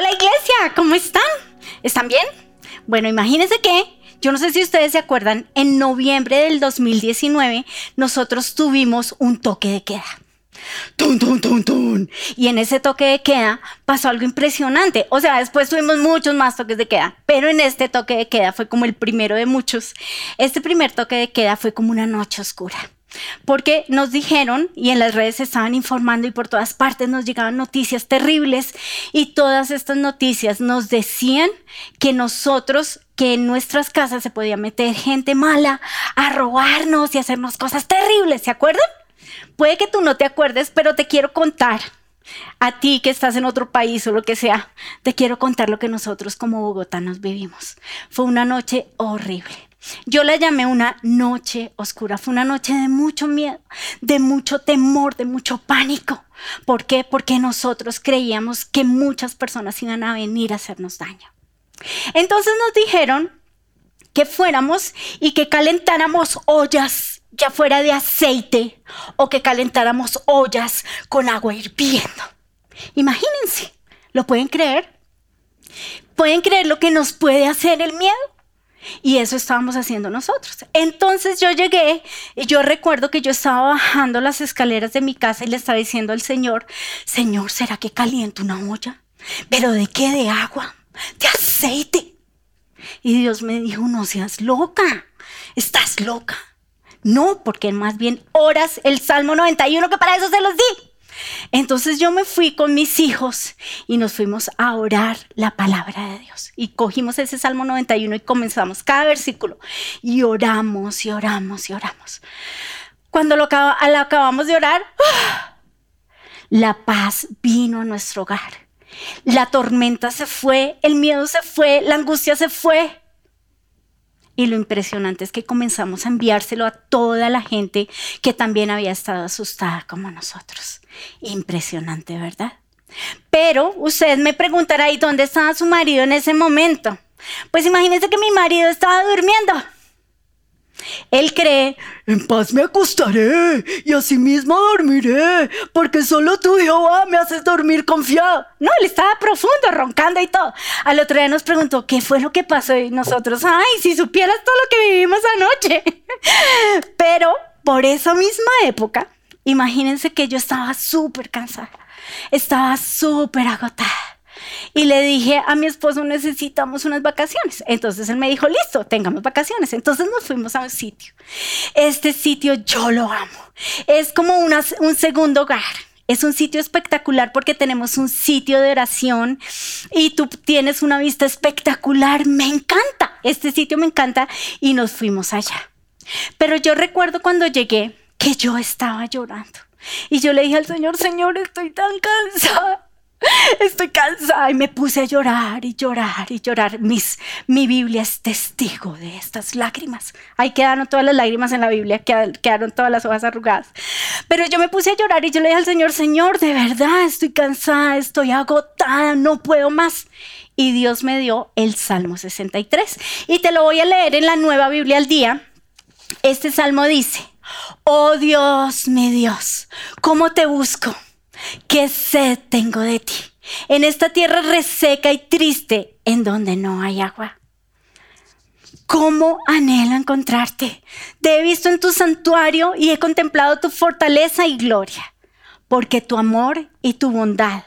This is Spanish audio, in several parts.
Hola iglesia, ¿cómo están? ¿Están bien? Bueno, imagínense que, yo no sé si ustedes se acuerdan, en noviembre del 2019 nosotros tuvimos un toque de queda. ¡Tun, tun, tun, tun! Y en ese toque de queda pasó algo impresionante. O sea, después tuvimos muchos más toques de queda, pero en este toque de queda fue como el primero de muchos. Este primer toque de queda fue como una noche oscura. Porque nos dijeron y en las redes se estaban informando y por todas partes nos llegaban noticias terribles y todas estas noticias nos decían que nosotros, que en nuestras casas se podía meter gente mala a robarnos y hacernos cosas terribles, ¿se acuerdan? Puede que tú no te acuerdes, pero te quiero contar. A ti que estás en otro país o lo que sea, te quiero contar lo que nosotros como bogotanos vivimos. Fue una noche horrible. Yo la llamé una noche oscura. Fue una noche de mucho miedo, de mucho temor, de mucho pánico. ¿Por qué? Porque nosotros creíamos que muchas personas iban a venir a hacernos daño. Entonces nos dijeron que fuéramos y que calentáramos ollas ya fuera de aceite o que calentáramos ollas con agua hirviendo. Imagínense, ¿lo pueden creer? ¿Pueden creer lo que nos puede hacer el miedo? Y eso estábamos haciendo nosotros. Entonces yo llegué y yo recuerdo que yo estaba bajando las escaleras de mi casa y le estaba diciendo al Señor, Señor, ¿será que caliento una olla? ¿Pero de qué? ¿De agua? ¿De aceite? Y Dios me dijo, no seas loca, estás loca. No, porque más bien oras el Salmo 91, que para eso se los di. Entonces yo me fui con mis hijos y nos fuimos a orar la palabra de Dios. Y cogimos ese Salmo 91 y comenzamos cada versículo. Y oramos y oramos y oramos. Cuando lo, acabamos de orar, ¡ah! la paz vino a nuestro hogar. La tormenta se fue, el miedo se fue, la angustia se fue. Y lo impresionante es que comenzamos a enviárselo a toda la gente que también había estado asustada como nosotros. Impresionante, ¿verdad? Pero usted me preguntará, ¿y dónde estaba su marido en ese momento? Pues imagínese que mi marido estaba durmiendo. Él cree, en paz me acostaré y así mismo dormiré, porque solo tú, Jehová, me haces dormir confiado. No, él estaba profundo, roncando y todo. Al otro día nos preguntó, ¿qué fue lo que pasó? Y nosotros, ay, si supieras todo lo que vivimos anoche. Pero por esa misma época, imagínense que yo estaba súper cansada, estaba súper agotada y le dije a mi esposo, necesitamos unas vacaciones. Entonces él me dijo, listo, tengamos vacaciones. Entonces nos fuimos a un sitio. Este sitio yo lo amo. Es como un segundo hogar. Es un sitio espectacular porque tenemos un sitio de oración y tú tienes una vista espectacular. Me encanta. Este sitio me encanta y nos fuimos allá. Pero yo recuerdo cuando llegué que yo estaba llorando. Y yo le dije al Señor, Señor, estoy tan cansada. Estoy cansada y me puse a llorar y llorar y llorar. Mis, mi Biblia es testigo de estas lágrimas. Ahí quedaron todas las lágrimas en la Biblia, quedaron todas las hojas arrugadas. Pero yo me puse a llorar y yo le dije al Señor, Señor, de verdad estoy cansada, estoy agotada, no puedo más. Y Dios me dio el Salmo 63. Y te lo voy a leer en la nueva Biblia al día. Este salmo dice, oh Dios, mi Dios, ¿cómo te busco? Qué sed tengo de ti. En esta tierra reseca y triste, en donde no hay agua. ¿Cómo anhelo encontrarte? Te he visto en tu santuario y he contemplado tu fortaleza y gloria, porque tu amor y tu bondad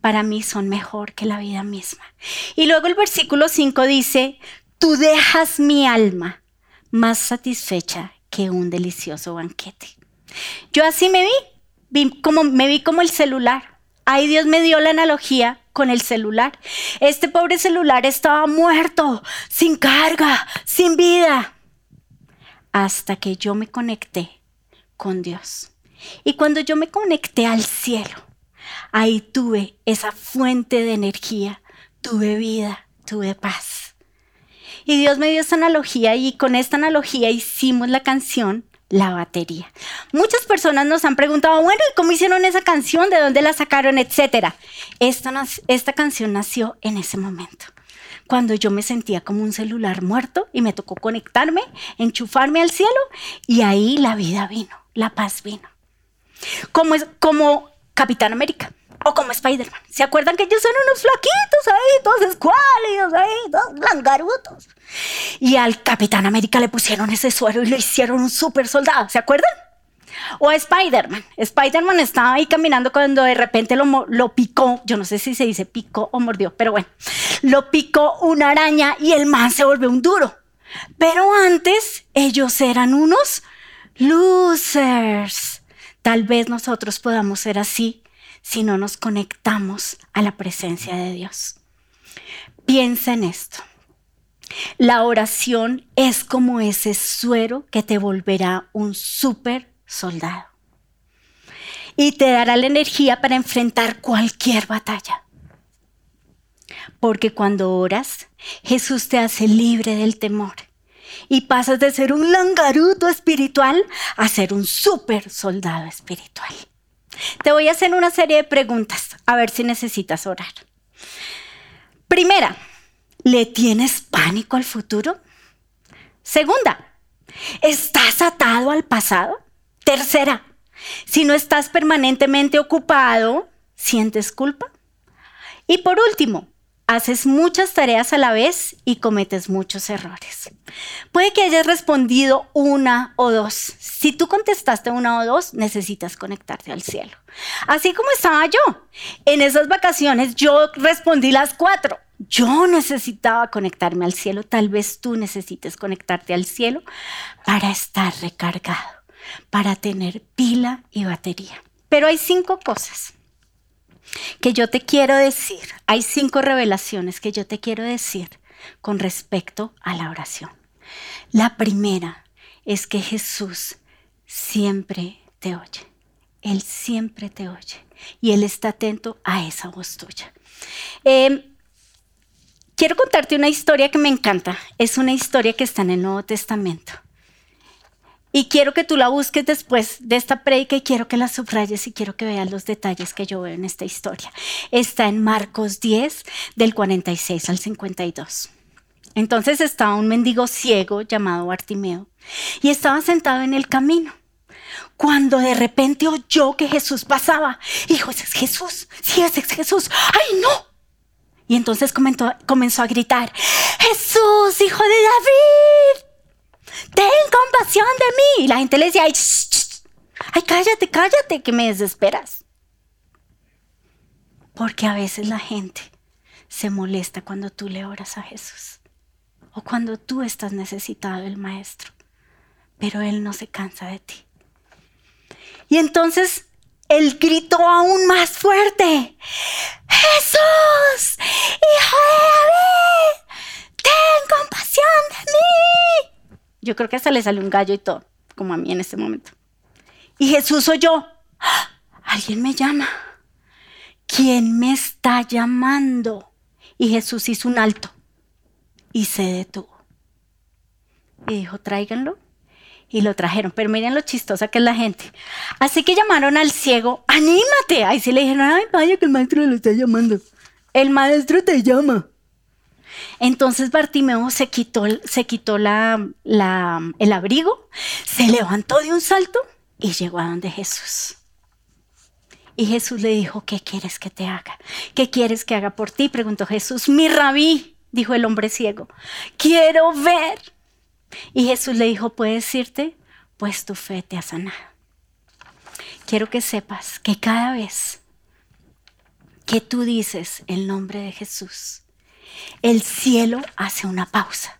para mí son mejor que la vida misma. Y luego el versículo 5 dice, tú dejas mi alma más satisfecha que un delicioso banquete. Yo así me vi como, me vi como el celular. Ahí Dios me dio la analogía con el celular. Este pobre celular estaba muerto, sin carga, sin vida. Hasta que yo me conecté con Dios. Y cuando yo me conecté al cielo, ahí tuve esa fuente de energía, tuve vida, tuve paz. Y Dios me dio esa analogía y con esta analogía hicimos la canción la batería. Muchas personas nos han preguntado, bueno, ¿y cómo hicieron esa canción? ¿De dónde la sacaron? Etcétera. Esta, canción nació en ese momento cuando yo me sentía como un celular muerto y me tocó conectarme, enchufarme al cielo y ahí la vida vino, la paz vino. Como, es, como Capitán América o como Spider-Man. ¿Se acuerdan que ellos son unos flaquitos? langarutos. Y al Capitán América le pusieron ese suero y lo hicieron un super soldado, ¿se acuerdan? O a Spider-Man. Spider-Man estaba ahí caminando cuando de repente lo, lo, picó, yo no sé si se dice picó o mordió, pero bueno, lo picó una araña y el man se volvió un duro. Pero antes ellos eran unos losers. Tal vez nosotros podamos ser así si no nos conectamos a la presencia de Dios. Piensa en esto. La oración es como ese suero que te volverá un super soldado y te dará la energía para enfrentar cualquier batalla. Porque cuando oras, Jesús te hace libre del temor y pasas de ser un langaruto espiritual a ser un super soldado espiritual. Te voy a hacer una serie de preguntas a ver si necesitas orar. Primera, ¿le tienes pánico al futuro? Segunda, ¿estás atado al pasado? Tercera, si no estás permanentemente ocupado, ¿sientes culpa? Y por último, haces muchas tareas a la vez y cometes muchos errores. Puede que hayas respondido una o dos. Si tú contestaste una o dos, necesitas conectarte al cielo. Así como estaba yo. En esas vacaciones yo respondí las cuatro. Yo necesitaba conectarme al cielo. Tal vez tú necesites conectarte al cielo para estar recargado, para tener pila y batería. Pero hay cinco cosas que yo te quiero decir, hay cinco revelaciones que yo te quiero decir con respecto a la oración. La primera es que Jesús siempre te oye. Él siempre te oye y Él está atento a esa voz tuya. Em, quiero contarte una historia que me encanta. Es una historia que está en el Nuevo Testamento. Y quiero que tú la busques después de esta predica y quiero que la subrayes y quiero que veas los detalles que yo veo en esta historia. Está en Marcos 10, del 46 al 52. Entonces estaba un mendigo ciego llamado Bartimeo y estaba sentado en el camino. Cuando de repente oyó que Jesús pasaba, dijo, ese es Jesús, sí, ese es Jesús, ¡ay no! Y entonces comenzó a gritar, Jesús, hijo de David, ten compasión de mí. Y la gente le decía, ay, ay, cállate, cállate, que me desesperas. Porque a veces la gente se molesta cuando tú le oras a Jesús o cuando tú estás necesitado del Maestro, pero Él no se cansa de ti. Y entonces él gritó aún más fuerte, Jesús, hijo de David, ten compasión de mí. Yo creo que hasta le salió un gallo y todo, como a mí en este momento. Y Jesús oyó, ¡Ah! alguien me llama. ¿Quién me está llamando? Y Jesús hizo un alto y se detuvo. Y dijo, tráiganlo. Y lo trajeron. Pero miren lo chistosa que es la gente. Así que llamaron al ciego, anímate. Ahí sí le dijeron, ay, vaya que el maestro lo está llamando. El maestro te llama. Entonces Bartimeo se quitó, se quitó el abrigo, se levantó de un salto y llegó a donde Jesús. Y Jesús le dijo, ¿qué quieres que te haga? ¿Qué quieres que haga por ti? Preguntó Jesús. Mi rabí, dijo el hombre ciego, quiero ver. Y Jesús le dijo, ¿puedes irte? Pues tu fe te ha sanado. Quiero que sepas que cada vez que tú dices el nombre de Jesús, el cielo hace una pausa.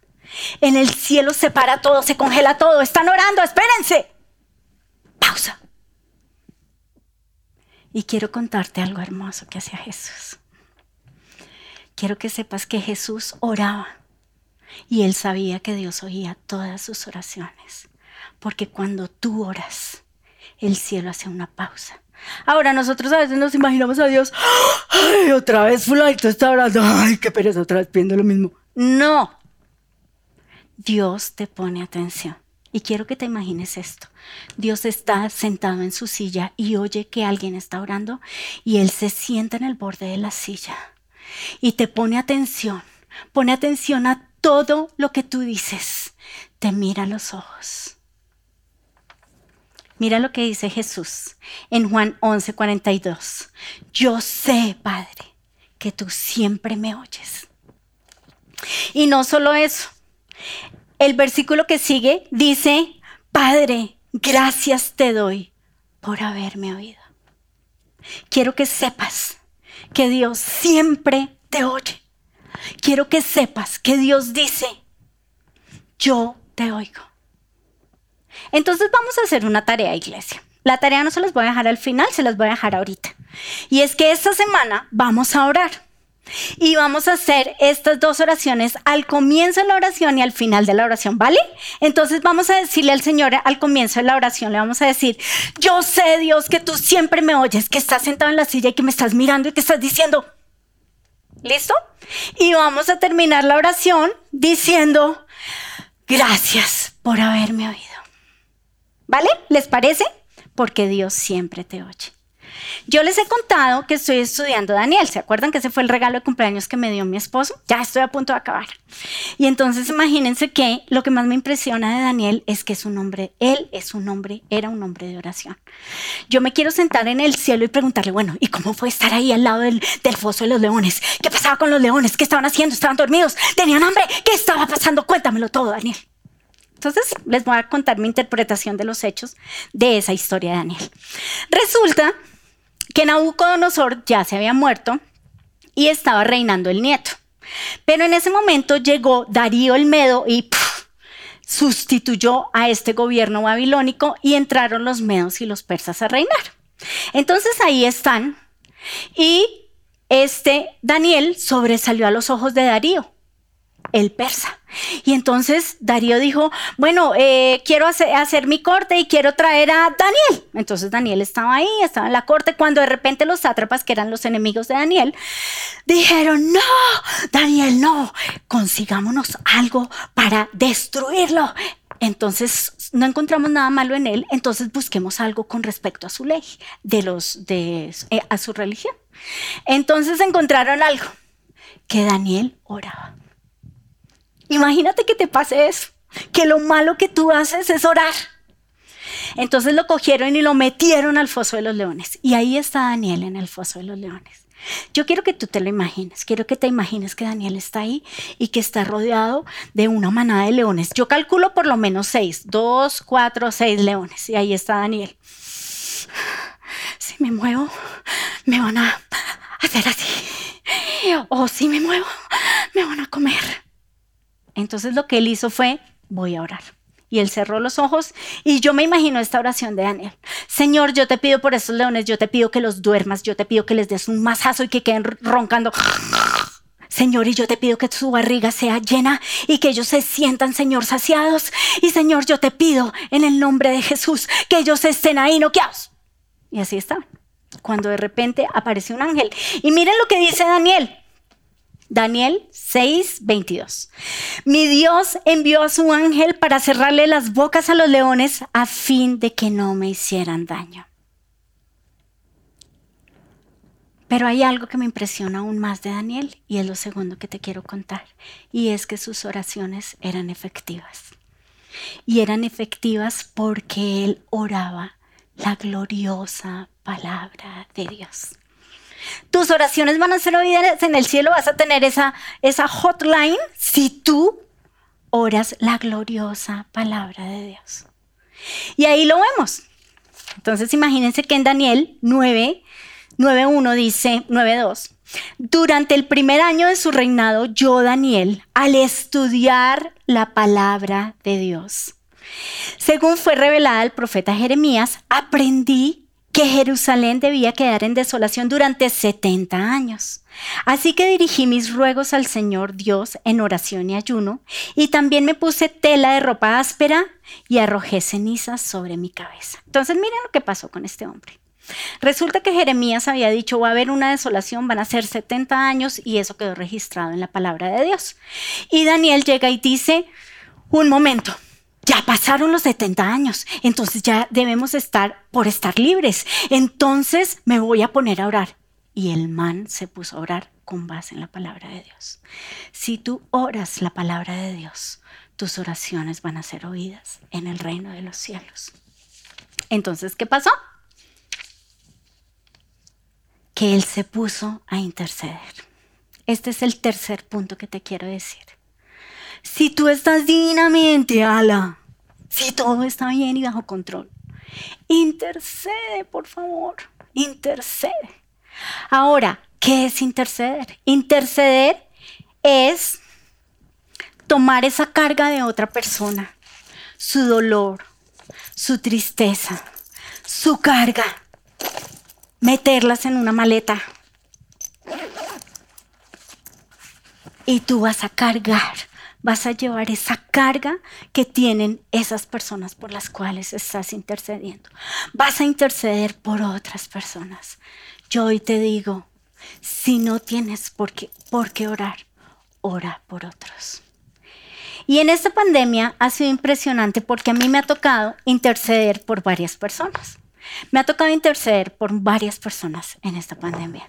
En el cielo se para todo, se congela todo. Están orando, espérense. Pausa. Y quiero contarte algo hermoso que hacía Jesús. Quiero que sepas que Jesús oraba y él sabía que Dios oía todas sus oraciones. Porque cuando tú oras, el cielo hace una pausa Ahora nosotros a veces nos imaginamos a Dios, ay, otra vez fulanito está orando, ay, qué pereza, otra vez pidiendo lo mismo. No. Dios te pone atención. Y quiero que te imagines esto. Dios está sentado en su silla y oye que alguien está orando y Él se sienta en el borde de la silla y te pone atención. Pone atención a todo lo que tú dices. Te mira a los ojos Mira lo que dice Jesús en Juan 11:42. Yo sé, Padre, que tú siempre me oyes. Y no solo eso, el versículo que sigue dice, Padre, gracias te doy por haberme oído. Quiero que sepas que Dios siempre te oye. Quiero que sepas que Dios dice, yo te oigo. Entonces vamos a hacer una tarea, iglesia. La tarea no se las voy a dejar al final, se las voy a dejar ahorita. Y es que esta semana vamos a orar. Y vamos a hacer estas dos oraciones al comienzo de la oración y al final de la oración, ¿vale? Entonces vamos a decirle al Señor al comienzo de la oración, le vamos a decir, yo sé Dios que tú siempre me oyes, que estás sentado en la silla y que me estás mirando y que estás diciendo, ¿listo? Y vamos a terminar la oración diciendo, gracias por haberme oído. ¿Vale? ¿Les parece? Porque Dios siempre te oye. Yo les he contado que estoy estudiando Daniel. ¿Se acuerdan que ese fue el regalo de cumpleaños que me dio mi esposo? Ya estoy a punto de acabar. Y entonces imagínense que lo que más me impresiona de Daniel es que es un hombre, él es un hombre, era un hombre de oración. Yo me quiero sentar en el cielo y preguntarle, bueno, ¿y cómo fue estar ahí al lado del, del foso de los leones? ¿Qué pasaba con los leones? ¿Qué estaban haciendo? ¿Estaban dormidos? ¿Tenían hambre? ¿Qué estaba pasando? Cuéntamelo todo, Daniel. Entonces les voy a contar mi interpretación de los hechos de esa historia de Daniel. Resulta que Nabucodonosor ya se había muerto y estaba reinando el nieto. Pero en ese momento llegó Darío el Medo y sustituyó a este gobierno babilónico y entraron los medos y los persas a reinar. Entonces ahí están y este Daniel sobresalió a los ojos de Darío el persa. Y entonces Darío dijo, bueno, eh, quiero hacer, mi corte y quiero traer a Daniel. Entonces Daniel estaba ahí, estaba en la corte, cuando de repente los sátrapas, que eran los enemigos de Daniel, dijeron, no, Daniel, no, consigámonos algo para destruirlo. Entonces no encontramos nada malo en él, entonces busquemos algo con respecto a su ley, de los, de, eh, a su religión. Entonces encontraron algo, que Daniel oraba. Imagínate que te pase eso, que lo malo que tú haces es orar. Entonces lo cogieron y lo metieron al foso de los leones. Y ahí está Daniel en el foso de los leones. Yo quiero que tú te lo imagines, quiero que te imagines que Daniel está ahí y que está rodeado de una manada de leones. Yo calculo por lo menos seis, dos, cuatro, seis leones. Y ahí está Daniel. Si me muevo, me van a hacer así. O si me muevo, me van a comer. Entonces lo que él hizo fue, voy a orar. Y él cerró los ojos y yo me imagino esta oración de Daniel. Señor, yo te pido por estos leones, yo te pido que los duermas, yo te pido que les des un mazazo y que queden roncando. Señor, y yo te pido que su barriga sea llena y que ellos se sientan, Señor, saciados. Y Señor, yo te pido en el nombre de Jesús que ellos estén ahí noqueados. Y así está. Cuando de repente aparece un ángel. Y miren lo que dice Daniel. Daniel 6, 22. Mi Dios envió a su ángel para cerrarle las bocas a los leones a fin de que no me hicieran daño. Pero hay algo que me impresiona aún más de Daniel y es lo segundo que te quiero contar, y es que sus oraciones eran efectivas. Y eran efectivas porque él oraba la gloriosa palabra de Dios. Tus oraciones van a ser oídas en el cielo, vas a tener esa, esa hotline si tú oras la gloriosa palabra de Dios. Y ahí lo vemos. Entonces imagínense que en Daniel 9, 9.1 dice, 9.2, durante el primer año de su reinado, yo, Daniel, al estudiar la palabra de Dios, según fue revelada al profeta Jeremías, aprendí que Jerusalén debía quedar en desolación durante 70 años. Así que dirigí mis ruegos al Señor Dios en oración y ayuno, y también me puse tela de ropa áspera y arrojé cenizas sobre mi cabeza. Entonces miren lo que pasó con este hombre. Resulta que Jeremías había dicho, va a haber una desolación, van a ser 70 años, y eso quedó registrado en la palabra de Dios. Y Daniel llega y dice, un momento, ya pasaron los 70 años, entonces ya debemos estar por estar libres. Entonces me voy a poner a orar. Y el man se puso a orar con base en la palabra de Dios. Si tú oras la palabra de Dios, tus oraciones van a ser oídas en el reino de los cielos. Entonces, ¿qué pasó? Que él se puso a interceder. Este es el tercer punto que te quiero decir. Si tú estás divinamente, ala, si todo está bien y bajo control, intercede, por favor, intercede. Ahora, ¿qué es interceder? Interceder es tomar esa carga de otra persona, su dolor, su tristeza, su carga, meterlas en una maleta. Y tú vas a cargar, vas a llevar esa carga que tienen esas personas por las cuales estás intercediendo. Vas a interceder por otras personas. Yo hoy te digo, si no tienes por qué, por qué orar, ora por otros. Y en esta pandemia ha sido impresionante porque a mí me ha tocado interceder por varias personas. Me ha tocado interceder por varias personas en esta pandemia.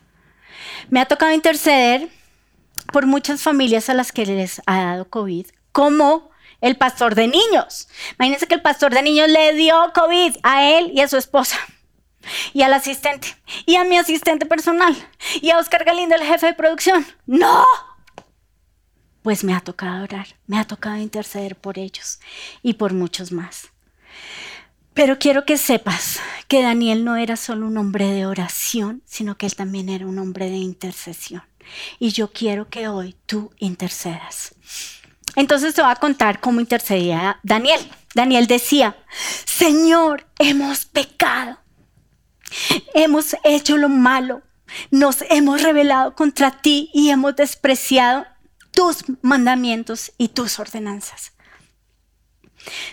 Me ha tocado interceder por muchas familias a las que les ha dado COVID, como el pastor de niños. Imagínense que el pastor de niños le dio COVID a él y a su esposa. Y al asistente. Y a mi asistente personal. Y a Oscar Galindo, el jefe de producción. ¡No! Pues me ha tocado orar, me ha tocado interceder por ellos y por muchos más. Pero quiero que sepas que Daniel no era solo un hombre de oración, sino que él también era un hombre de intercesión. Y yo quiero que hoy tú intercedas. Entonces te voy a contar cómo intercedía Daniel. Daniel decía, Señor, hemos pecado, hemos hecho lo malo, nos hemos rebelado contra ti y hemos despreciado tus mandamientos y tus ordenanzas.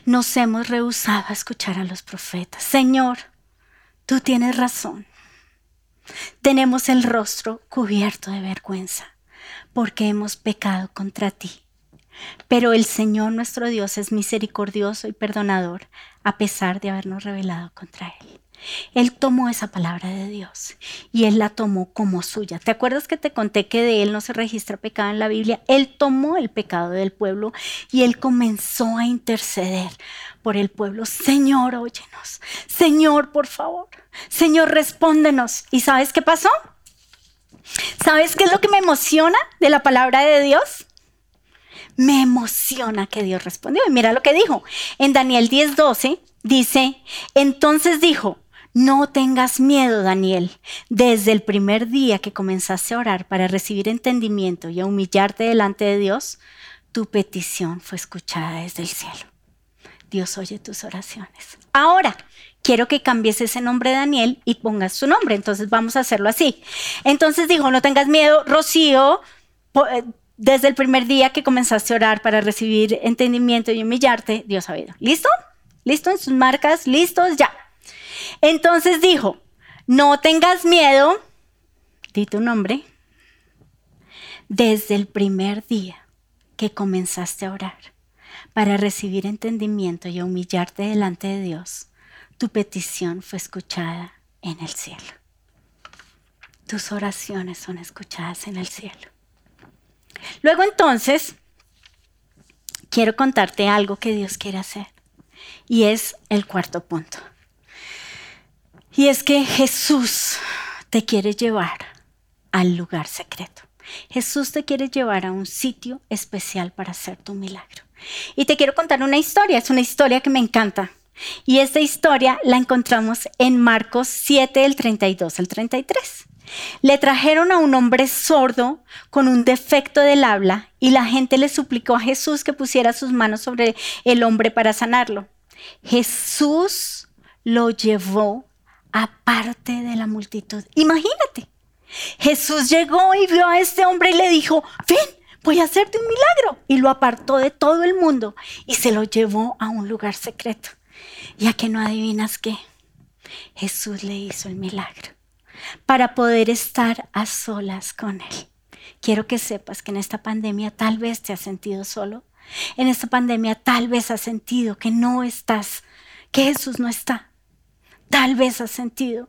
Nos hemos rehusado a escuchar a los profetas. Señor, tú tienes razón. Tenemos el rostro cubierto de vergüenza porque hemos pecado contra ti. Pero el Señor nuestro Dios es misericordioso y perdonador a pesar de habernos rebelado contra Él. Él tomó esa palabra de Dios y él la tomó como suya. ¿Te acuerdas que te conté que de él no se registra pecado en la Biblia? Él tomó el pecado del pueblo y él comenzó a interceder por el pueblo. Señor, óyenos. Señor, por favor. Señor, respóndenos. ¿Y sabes qué pasó? ¿Sabes qué es lo que me emociona de la palabra de Dios? Me emociona que Dios respondió. Y mira lo que dijo. En Daniel 10:12 dice, entonces dijo, no tengas miedo, Daniel. Desde el primer día que comenzaste a orar para recibir entendimiento y a humillarte delante de Dios, tu petición fue escuchada desde el cielo. Dios oye tus oraciones. Ahora, quiero que cambies ese nombre Daniel y pongas su nombre. Entonces vamos a hacerlo así. Entonces dijo, no tengas miedo, Rocío, eh, desde el primer día que comenzaste a orar para recibir entendimiento y humillarte, Dios ha oído. ¿Listo? ¿Listo en sus marcas? ¿Listos? Ya. Entonces dijo, no tengas miedo, di tu nombre, desde el primer día que comenzaste a orar para recibir entendimiento y humillarte delante de Dios, tu petición fue escuchada en el cielo. Tus oraciones son escuchadas en el cielo. Luego entonces, quiero contarte algo que Dios quiere hacer. Y es el cuarto punto. Y es que Jesús te quiere llevar al lugar secreto. Jesús te quiere llevar a un sitio especial para hacer tu milagro. Y te quiero contar una historia, es una historia que me encanta. Y esta historia la encontramos en Marcos 7, el 32 al 33. Le trajeron a un hombre sordo con un defecto del habla y la gente le suplicó a Jesús que pusiera sus manos sobre el hombre para sanarlo. Jesús lo llevó aparte de la multitud. Imagínate, Jesús llegó y vio a este hombre y le dijo, ven, voy a hacerte un milagro. Y lo apartó de todo el mundo y se lo llevó a un lugar secreto. Ya que no adivinas qué, Jesús le hizo el milagro para poder estar a solas con Él. Quiero que sepas que en esta pandemia tal vez te has sentido solo. En esta pandemia tal vez has sentido que no estás, que Jesús no está. Tal vez has sentido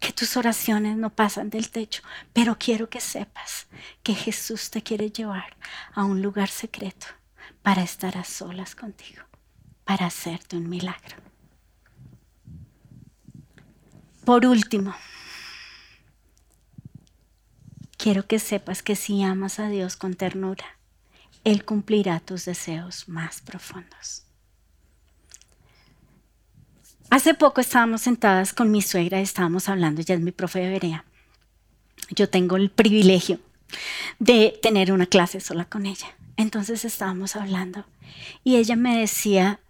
que tus oraciones no pasan del techo, pero quiero que sepas que Jesús te quiere llevar a un lugar secreto para estar a solas contigo, para hacerte un milagro. Por último, quiero que sepas que si amas a Dios con ternura, Él cumplirá tus deseos más profundos. Hace poco estábamos sentadas con mi suegra y estábamos hablando, ella es mi profe de Berea. Yo tengo el privilegio de tener una clase sola con ella. Entonces estábamos hablando y ella me decía,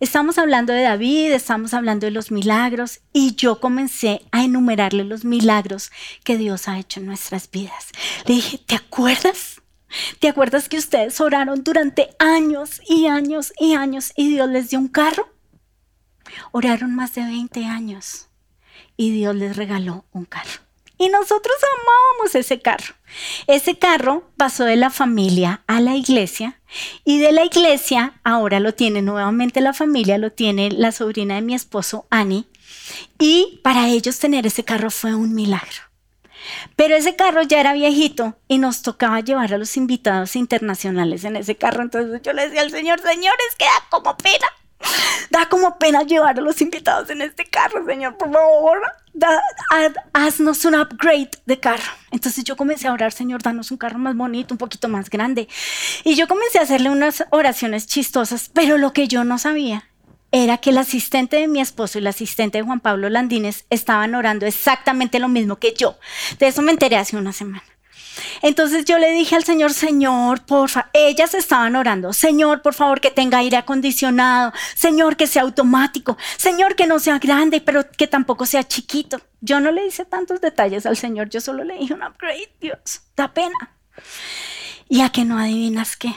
estamos hablando de David, estamos hablando de los milagros y yo comencé a enumerarle los milagros que Dios ha hecho en nuestras vidas. Le dije, ¿te acuerdas? ¿Te acuerdas que ustedes oraron durante años y años y años y Dios les dio un carro? Oraron más de 20 años y Dios les regaló un carro. Y nosotros amábamos ese carro. Ese carro pasó de la familia a la iglesia y de la iglesia ahora lo tiene nuevamente la familia, lo tiene la sobrina de mi esposo, Annie. Y para ellos tener ese carro fue un milagro. Pero ese carro ya era viejito y nos tocaba llevar a los invitados internacionales en ese carro. Entonces yo le decía al Señor, Señor, es que da como pena Da como pena llevar a los invitados en este carro, Señor, por favor. haznos un upgrade de carro. Entonces yo comencé a orar, Señor, danos un carro más bonito, un poquito más grande. Y yo comencé a hacerle unas oraciones chistosas, pero lo que yo no sabía era que el asistente de mi esposo y el asistente de Juan Pablo Landines estaban orando exactamente lo mismo que yo. De eso me enteré hace una semana. Entonces yo le dije al Señor, Señor, porfa, ellas estaban orando, Señor, por favor, que tenga aire acondicionado, Señor, que sea automático, Señor, que no sea grande, pero que tampoco sea chiquito. Yo no le hice tantos detalles al Señor, yo solo le dije un upgrade, Dios, da pena. Y a que no adivinas qué.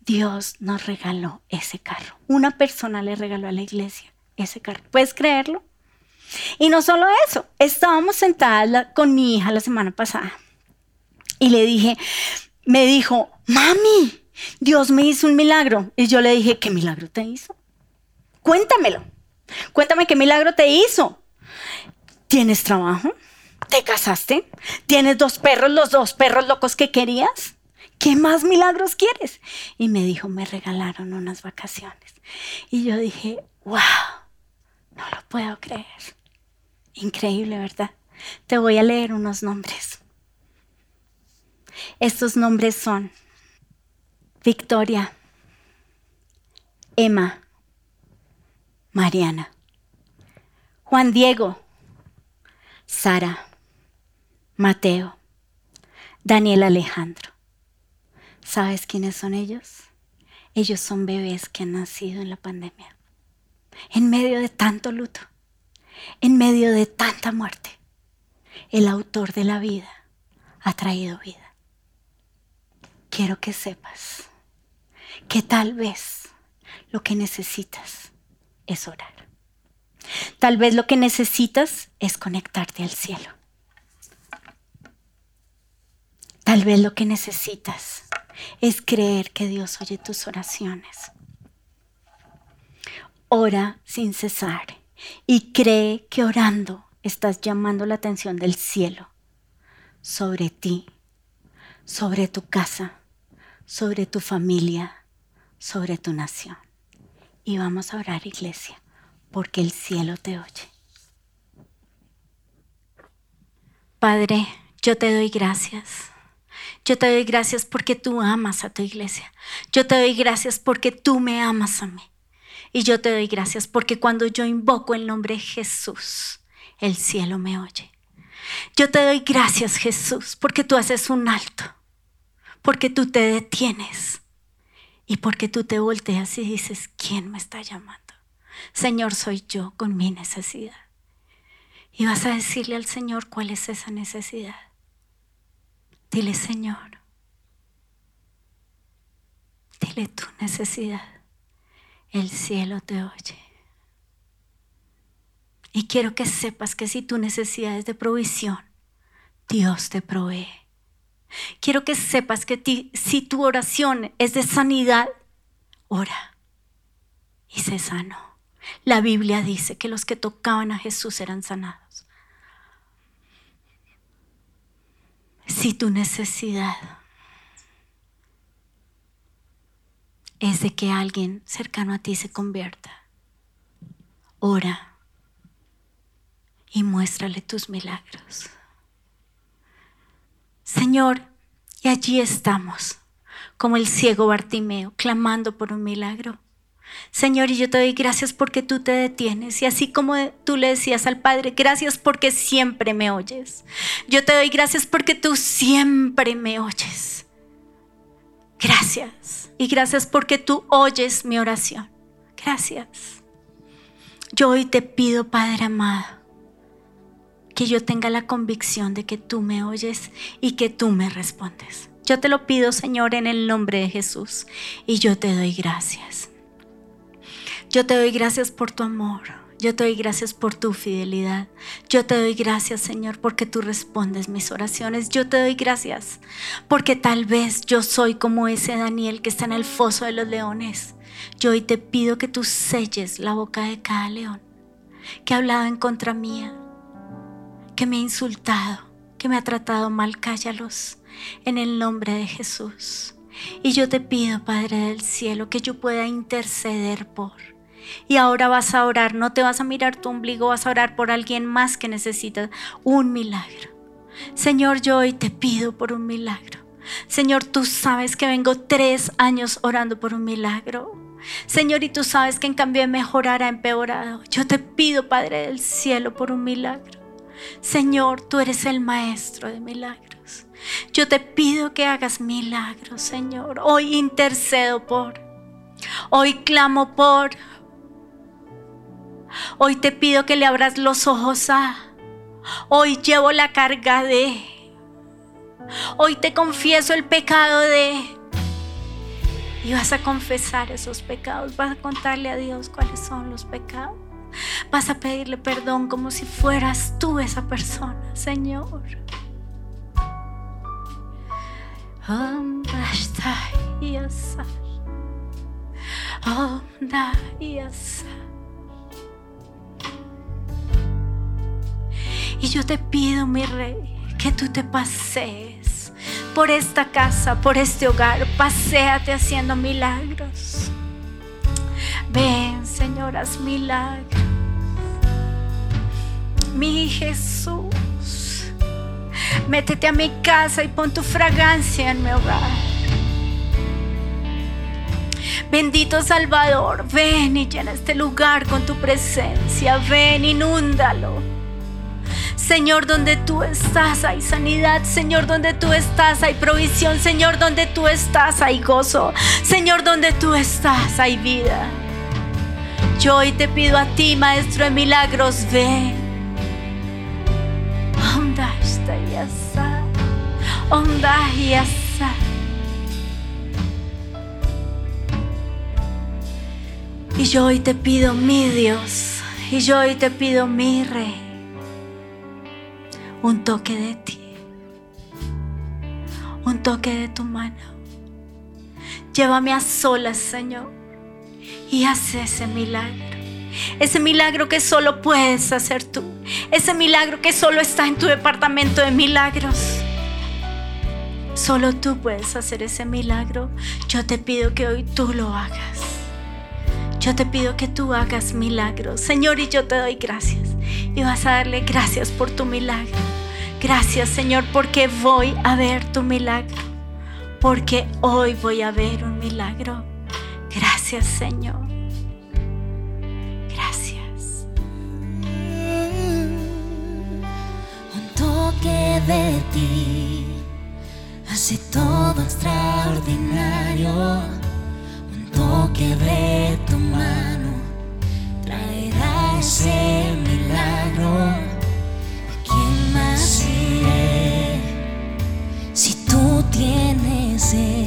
Dios nos regaló ese carro. Una persona le regaló a la iglesia ese carro. ¿Puedes creerlo? Y no solo eso, estábamos sentadas con mi hija la semana pasada y le dije, me dijo, mami, Dios me hizo un milagro. Y yo le dije, ¿qué milagro te hizo? Cuéntamelo. Cuéntame qué milagro te hizo. ¿Tienes trabajo? ¿Te casaste? ¿Tienes dos perros, los dos perros locos que querías? ¿Qué más milagros quieres? Y me dijo, me regalaron unas vacaciones. Y yo dije, wow, no lo puedo creer. Increíble, ¿verdad? Te voy a leer unos nombres. Estos nombres son Victoria, Emma, Mariana, Juan Diego, Sara, Mateo, Daniel Alejandro. ¿Sabes quiénes son ellos? Ellos son bebés que han nacido en la pandemia, en medio de tanto luto en medio de tanta muerte, el autor de la vida ha traído vida. Quiero que sepas que tal vez lo que necesitas es orar. Tal vez lo que necesitas es conectarte al cielo. Tal vez lo que necesitas es creer que Dios oye tus oraciones. Ora sin cesar y cree que orando estás llamando la atención del cielo sobre ti, sobre tu casa, sobre tu familia, sobre tu nación. Y vamos a orar, iglesia, porque el cielo te oye. Padre, yo te doy gracias. Yo te doy gracias porque tú amas a tu iglesia. Yo te doy gracias porque tú me amas a mí. Y yo te doy gracias porque cuando yo invoco el nombre de Jesús, el cielo me oye. Yo te doy gracias Jesús porque tú haces un alto, porque tú te detienes y porque tú te volteas y dices, ¿quién me está llamando? Señor, soy yo con mi necesidad. Y vas a decirle al Señor cuál es esa necesidad. Dile, Señor, dile tu necesidad el cielo te oye. Y quiero que sepas que si tu necesidad es de provisión, Dios te provee. Quiero que sepas que si tu oración es de sanidad, ora y se sano. La Biblia dice que los que tocaban a Jesús eran sanados. Si tu necesidad es de que alguien cercano a ti se convierta. Ora y muéstrale tus milagros. Señor, y allí estamos, como el ciego Bartimeo, clamando por un milagro. Señor, y yo te doy gracias porque tú te detienes. Y así como tú le decías al Padre, gracias porque siempre me oyes. Yo te doy gracias porque tú siempre me oyes. Gracias. Y gracias porque tú oyes mi oración. Gracias. Yo hoy te pido, Padre amado, que yo tenga la convicción de que tú me oyes y que tú me respondes. Yo te lo pido, Señor, en el nombre de Jesús. Y yo te doy gracias. Yo te doy gracias por tu amor. Yo te doy gracias por tu fidelidad. Yo te doy gracias, Señor, porque tú respondes mis oraciones. Yo te doy gracias porque tal vez yo soy como ese Daniel que está en el foso de los leones. Yo hoy te pido que tú selles la boca de cada león que ha hablado en contra mía, que me ha insultado, que me ha tratado mal. Cállalos en el nombre de Jesús. Y yo te pido, Padre del cielo, que yo pueda interceder por y ahora vas a orar, no te vas a mirar tu ombligo, vas a orar por alguien más que necesita un milagro. Señor, yo hoy te pido por un milagro. Señor, tú sabes que vengo tres años orando por un milagro. Señor, y tú sabes que en cambio de mejorar ha empeorado. Yo te pido, Padre del cielo, por un milagro. Señor, tú eres el maestro de milagros. Yo te pido que hagas milagros, Señor. Hoy intercedo por. Hoy clamo por. Hoy te pido que le abras los ojos a. Hoy llevo la carga de. Hoy te confieso el pecado de. Y vas a confesar esos pecados. Vas a contarle a Dios cuáles son los pecados. Vas a pedirle perdón como si fueras tú esa persona, Señor. Y yo te pido, mi rey, que tú te pasees por esta casa, por este hogar. Paseate haciendo milagros. Ven, Señor, haz milagros. Mi Jesús, métete a mi casa y pon tu fragancia en mi hogar. Bendito Salvador, ven y llena este lugar con tu presencia. Ven, inúndalo. Señor, donde tú estás hay sanidad. Señor, donde tú estás hay provisión. Señor, donde tú estás hay gozo. Señor, donde tú estás hay vida. Yo hoy te pido a ti, Maestro de Milagros, ven. Está Onda Y yo hoy te pido, mi Dios. Y yo hoy te pido, mi Rey un toque de ti, un toque de tu mano. Llévame a solas, Señor, y haz ese milagro. Ese milagro que solo puedes hacer tú. Ese milagro que solo está en tu departamento de milagros. Solo tú puedes hacer ese milagro. Yo te pido que hoy tú lo hagas. Yo te pido que tú hagas milagros. Señor, y yo te doy gracias. Y vas a darle gracias por tu milagro. Gracias Señor porque voy a ver tu milagro. Porque hoy voy a ver un milagro. Gracias Señor. De ti hace todo extraordinario. Un toque de tu mano traerá ese milagro si tú tienes el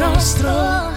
hoy